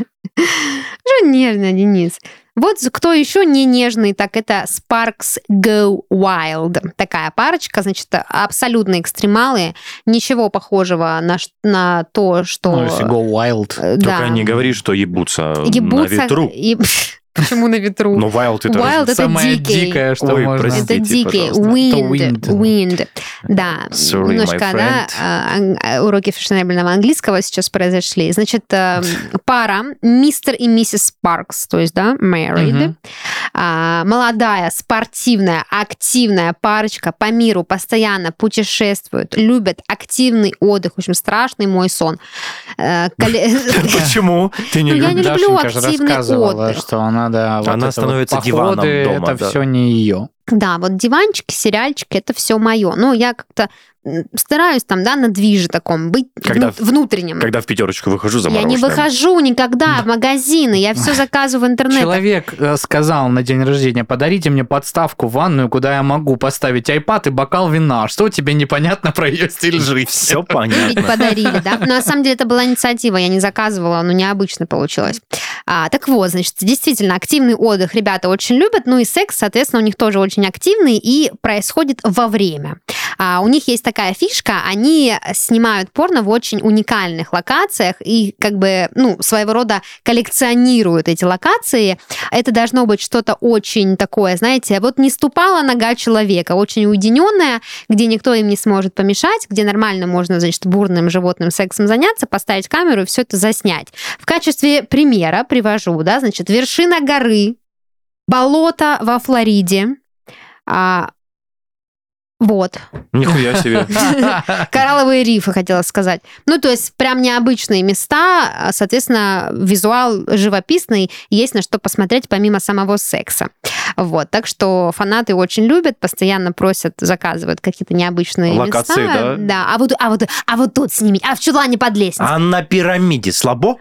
Что нежно, Денис? Вот кто еще не нежный, так это Sparks Go Wild. Такая парочка, значит, абсолютно экстремалы. Ничего похожего на, на то, что... Ну, если go wild. э, Только да. не говори, что ебутся, Ебутся на ветру. и- Почему на ветру? Ну, wild это... Wild это Самое дикий. дикое, что Ой, можно. простите. Это дикий. Wind. Wind. Wind. Да. Sorry, Немножко, да, а, а, уроки фешенебельного английского сейчас произошли. Значит, э, пара мистер и миссис Спаркс, то есть, да, married. А, молодая, спортивная, активная парочка по миру постоянно путешествуют, любят активный отдых. В общем, страшный мой сон. Э, Почему? Ты не Ну, я не любишь? люблю активный отдых. что она, да, вот Она это вот становится походы, диваном дома, это да. все не ее. Да, вот диванчики, сериальчики, это все мое. Ну, я как-то стараюсь там, да, на движе таком, быть Когда вну- внутреннем. Когда в пятерочку выхожу за я не выхожу никогда в магазины, я все заказываю в интернет. Человек э, сказал на день рождения, подарите мне подставку в ванную, куда я могу поставить iPad и бокал вина. Что тебе непонятно про ее стиль жизни? Все Ведь понятно. подарили, да? Но на самом деле это была инициатива, я не заказывала, но необычно получилось. А, так вот, значит, действительно, активный отдых ребята очень любят, ну и секс, соответственно, у них тоже очень активный и происходит во время. А, у них есть такая фишка, они снимают порно в очень уникальных локациях и как бы, ну, своего рода коллекционируют эти локации. Это должно быть что-то очень такое, знаете, вот не ступала нога человека, очень уединенная, где никто им не сможет помешать, где нормально можно, значит, бурным животным сексом заняться, поставить камеру и все это заснять. В качестве примера привожу, да, значит, вершина горы, болото во Флориде, а, вот, Нихуя себе. коралловые рифы, хотела сказать. Ну, то есть прям необычные места, а, соответственно, визуал живописный, есть на что посмотреть помимо самого секса. Вот, так что фанаты очень любят, постоянно просят, заказывают какие-то необычные Локации, места. да? а вот, а вот, а вот тут сними, а в чулане под лестницей. А на пирамиде слабо?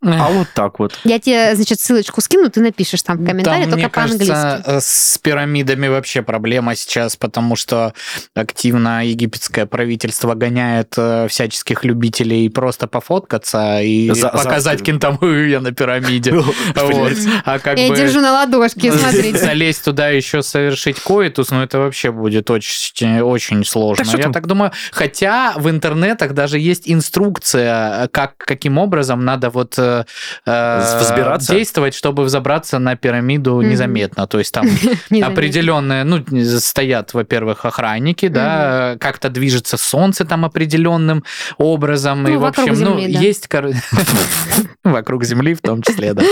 А вот так вот. Я тебе, значит, ссылочку скину, ты напишешь там в комментарии, Там, только мне по-английски. кажется, э, с пирамидами вообще проблема сейчас, потому что активно египетское правительство гоняет э, всяческих любителей просто пофоткаться и За- за- показать кентам, «Ы, я на пирамиде. Вот. А как Я держу на ладошке, смотрите. залезть туда еще совершить коитус, ну это вообще будет очень, очень сложно. Я так думаю, хотя в интернетах даже есть инструкция, э, как каким образом надо вот э, Взбираться? действовать, чтобы взобраться на пирамиду Мгм. незаметно. То есть там определенные, ну, стоят, во-первых, охранники, да, как-то движется солнце там определенным образом. Ну, и, в общем, ну, да. есть... Вокруг Земли в том числе, да.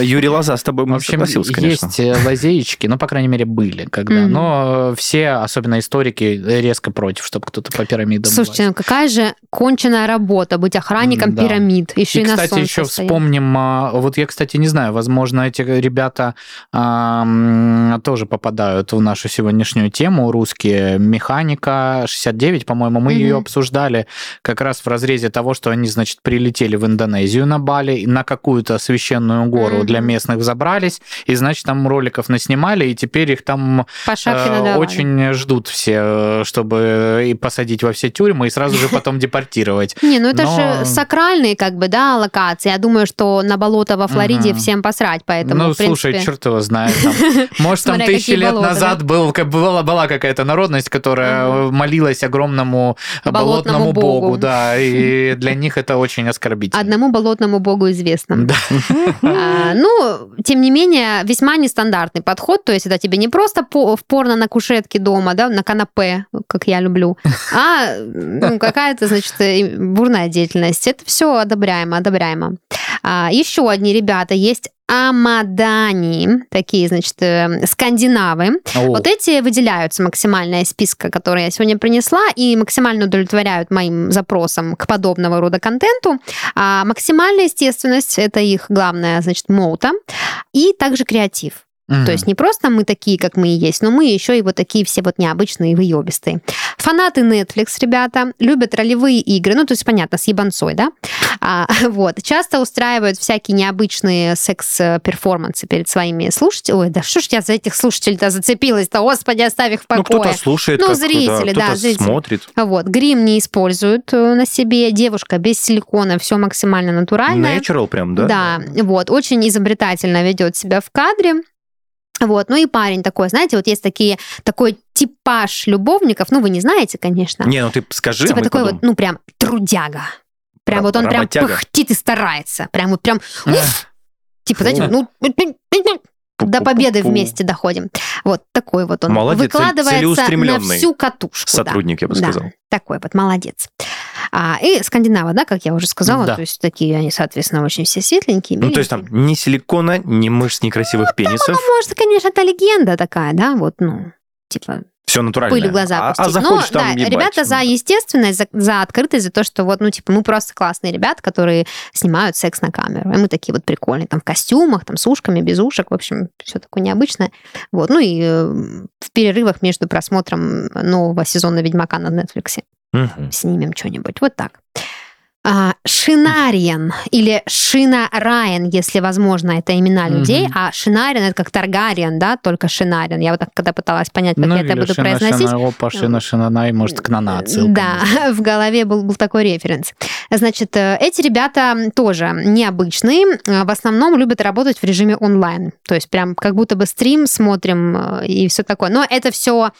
Юрий Лоза с тобой общем, согласился, конечно. есть э, лазеечки, ну, по крайней мере, были когда. Но все, особенно историки, резко против, чтобы кто-то по пирамидам Слушайте, ну какая же конченая работа быть охранником пирамид, еще И, и, на кстати, солнце еще стоять. Вспомним, а, вот я, кстати, не знаю, возможно, эти ребята а, м, тоже попадают в нашу сегодняшнюю тему, русские. Механика 69, по-моему, мы Мгм. ее обсуждали как раз в разрезе того, что они, значит, прилетели в Индонезию на Бали, на какую-то священную гору Мгм. для местных забрались, и, значит, там роликов наснимали, и теперь их там э, очень ждут все, э, чтобы и посадить во все тюрьмы, и сразу же потом депортировать. Не, ну это же сакральные, как бы, да, локации. Я думаю, что на болото во Флориде Мгм. всем посрать, поэтому, ну, принципе... слушай, черт его знает. там. Может, там тысячи лет болота, назад был, как была, была какая-то народность, которая молилась огромному болотному, Болотному богу, богу. да, и для них это очень оскорбительно. Одному болотному богу известно. Да. А, ну, тем не менее, весьма нестандартный подход. То есть это тебе не просто по- в порно на кушетке дома, да, на канапе, как я люблю, а ну, какая-то, значит, бурная деятельность. Это все одобряемо, одобряемо. А, еще одни ребята есть Амадани, такие, значит, э, скандинавы. О, Вот эти выделяются максимально из списка, который я сегодня принесла, и максимально удовлетворяют моим запросам к подобного рода контенту. А максимальная естественность — это их главная, значит, моута, и также креатив. мгм. То есть не просто мы такие, как мы и есть, но мы еще и вот такие все вот необычные и выебистые. Фанаты Netflix, ребята, любят ролевые игры, ну, то есть, понятно, с ебанцой, да? А, вот. Часто устраивают всякие необычные секс-перформансы перед своими слушателями. Ой, да что ж я за этих слушателей-то зацепилась-то? Господи, оставь их в Ну, покое. кто-то слушает, Ну, зрители, да, кто-то зрители. смотрит. Вот, грим не используют э, на себе, девушка без силикона, все максимально натуральное. Natural прям, да? Да, вот, очень изобретательно ведет себя в кадре. Вот, ну и парень такой, знаете, вот есть такие, такой типаж любовников, ну вы не знаете, конечно. Не, ну ты скажи, а типа мы такой потом. вот, ну прям трудяга. Прям Ра- вот он прям работяга. пыхтит и старается. Прям вот прям, типа, знаете, ну, до победы вместе доходим. Вот такой вот он. Молодец, Выкладывается на всю катушку. да. Сотрудник, я бы Да. сказал. Такой вот, молодец. А, и скандинавы, да, как я уже сказала, Да. то есть такие они, соответственно, очень все светленькие, Ну, то есть там ни силикона, ни мышц, ни красивых пенисов. Ну, может, конечно, это легенда такая, да, вот, ну, типа, Все натурально. пыль в глаза а, а заходишь Но, там да, ебать. ребята за естественность, за, за открытость, за то, что вот, ну, типа, мы просто классные ребята, которые снимают секс на камеру. И мы такие вот прикольные, там, в костюмах, там, с ушками, без ушек, в общем, все такое необычное. Вот, ну, и э, в перерывах между просмотром нового сезона «Ведьмака» на Netflix Мгм. снимем что-нибудь. Вот так. А, Шинариен или Шина Райан, если возможно, это имена людей, а Шинариен это как Таргариен, да, только Шинариен. Я вот так когда пыталась понять, как ну, я это буду шина, произносить. шина, опа, шина, шинанай, может, к нана Да, в голове был, был такой референс. Значит, э, эти ребята тоже необычные. Э, В основном любят работать в режиме онлайн. То есть прям как будто бы стрим смотрим э, и все такое. Но это все,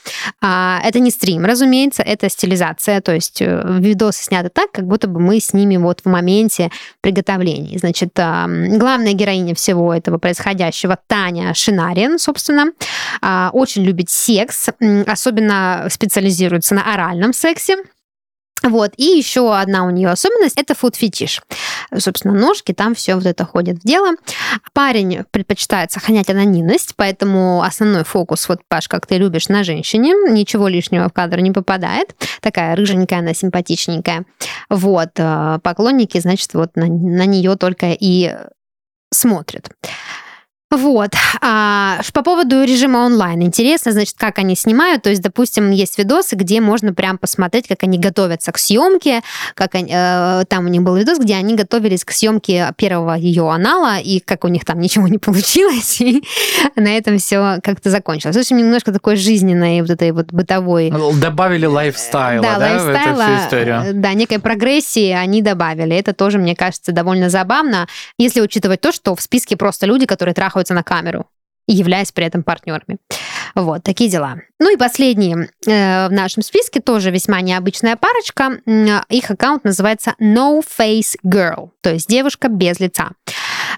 это не стрим, разумеется, это стилизация. То есть э, видосы сняты так, как будто бы мы с ними вот в моменте приготовления. Значит, главная героиня всего этого происходящего Таня Шинариен, собственно, а, очень любит секс, особенно специализируется на оральном сексе. Вот. И еще одна у нее особенность – это фуд-фетиш. Собственно, ножки, там все вот это ходит в дело. Парень предпочитает сохранять анонимность, поэтому основной фокус, вот, Паш, как ты любишь, на женщине. Ничего лишнего в кадр не попадает. Такая рыженькая, она симпатичненькая. Вот. э, Поклонники, значит, вот на, на нее только и смотрят. Вот. А, по поводу режима онлайн. Интересно, значит, как они снимают. То есть, допустим, есть видосы, где можно прям посмотреть, как они готовятся к съемке. Как они, э, там у них был видос, где они готовились к съемке первого ее анала, и как у них там ничего не получилось, и на этом все как-то закончилось. В общем, немножко такой жизненной вот этой вот бытовой Добавили лайфстайла, да, да, в эту всю лайфстайла, историю. э, да, некой прогрессии они добавили. Это тоже, мне кажется, довольно забавно, если учитывать то, что в списке просто люди, которые трахаются на камеру являясь при этом партнерами. Вот, такие дела. Ну и последние э, в нашем списке тоже весьма необычная парочка. Их аккаунт называется No Face Girl, то есть девушка без лица.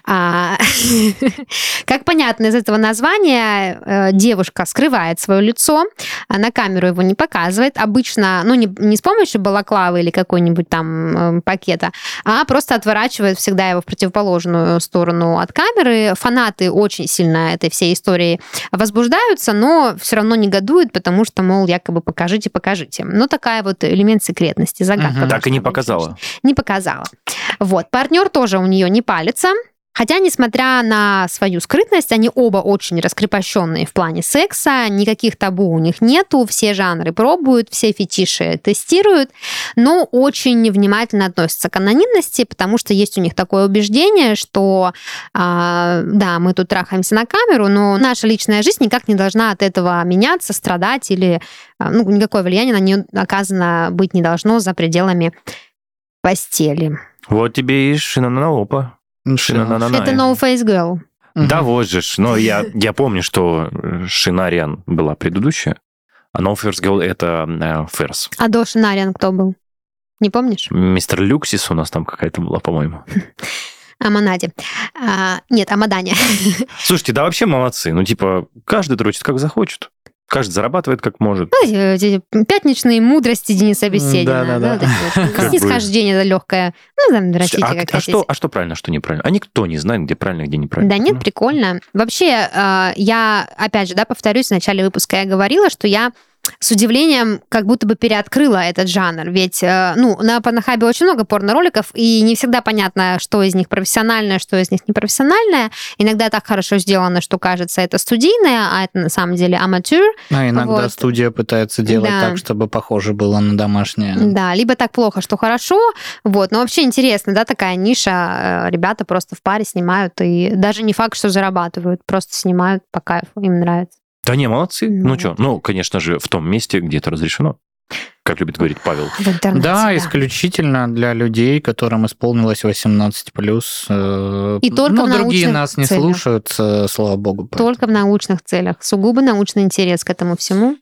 А, Как понятно из этого названия, э, девушка скрывает свое лицо, а на камеру его не показывает. Обычно, ну, не, не с помощью балаклавы или какой-нибудь там э, пакета, а просто отворачивает всегда его в противоположную сторону от камеры. Фанаты очень сильно этой всей истории возбуждаются, но все равно негодуют, потому что, мол, якобы покажите, покажите. Ну, такая вот элемент секретности, загадка. Так и не показала. Не показала. Вот. Партнер тоже у нее не палится. Хотя, несмотря на свою скрытность, они оба очень раскрепощенные в плане секса, никаких табу у них нету, все жанры пробуют, все фетиши тестируют, но очень внимательно относятся к анонимности, потому что есть у них такое убеждение, что а, да, мы тут трахаемся на камеру, но наша личная жизнь никак не должна от этого меняться, страдать или а, ну, никакое влияние на нее оказано быть не должно за пределами постели. Вот тебе и шинанаопа. Шинананана. Это No Face Girl. Да, вот же ж. Но я, я помню, что э, Шинариан была предыдущая, а No First Girl это э, Ферс. А до Шинариан кто был? Не помнишь? Мистер Люксис у нас там какая-то была, по-моему. Аманаде. А, нет, Амадане. Слушайте, да вообще молодцы. Ну, типа, каждый дрочит как захочет. Каждый зарабатывает как может. Эти Пятничные мудрости Дениса Беседина. Да-да-да. вот эти вот. Как бы. Снисхождение легкое. Ну, там, растите, а, как а хотите. что, а что правильно, а что неправильно? А никто не знает, где правильно, где неправильно. Да нет, Ну, прикольно. Вообще, э, я, опять же, да, повторюсь, в начале выпуска я говорила, что я с удивлением как будто бы переоткрыла этот жанр. Ведь, э, ну, на Порнохабе очень много порно-роликов, и не всегда понятно, что из них профессиональное, что из них непрофессиональное. Иногда так хорошо сделано, что кажется, это студийное, а это на самом деле аматюр. А иногда Вот. студия пытается делать Да. так, чтобы похоже было на домашнее. Да, либо так плохо, что хорошо. Вот, но вообще интересно, да, такая ниша. Э, Ребята просто в паре снимают, и даже не факт, что зарабатывают, просто снимают по кайфу, им нравится. Да не, молодцы. Ну Ну что, ну, конечно же, в том месте, где это разрешено. Как любит говорить Павел. В интернете, Да, исключительно для людей, которым исполнилось 18 плюс. И только но в другие нас не целях. слушают, э, слава богу. поэтому. Только в научных целях. Сугубо научный интерес к этому всему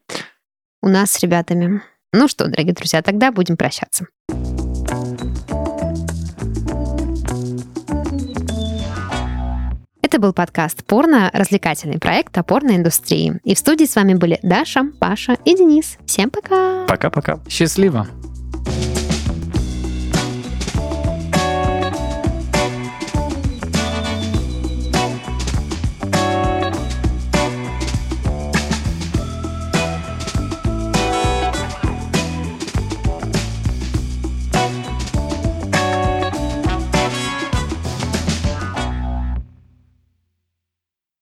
у нас с ребятами. Ну что, дорогие друзья, тогда будем прощаться. Это был подкаст «Порно» – развлекательный проект о порноиндустрии. И в студии с вами были Даша, Паша и Денис. Всем пока! Пока-пока. Счастливо.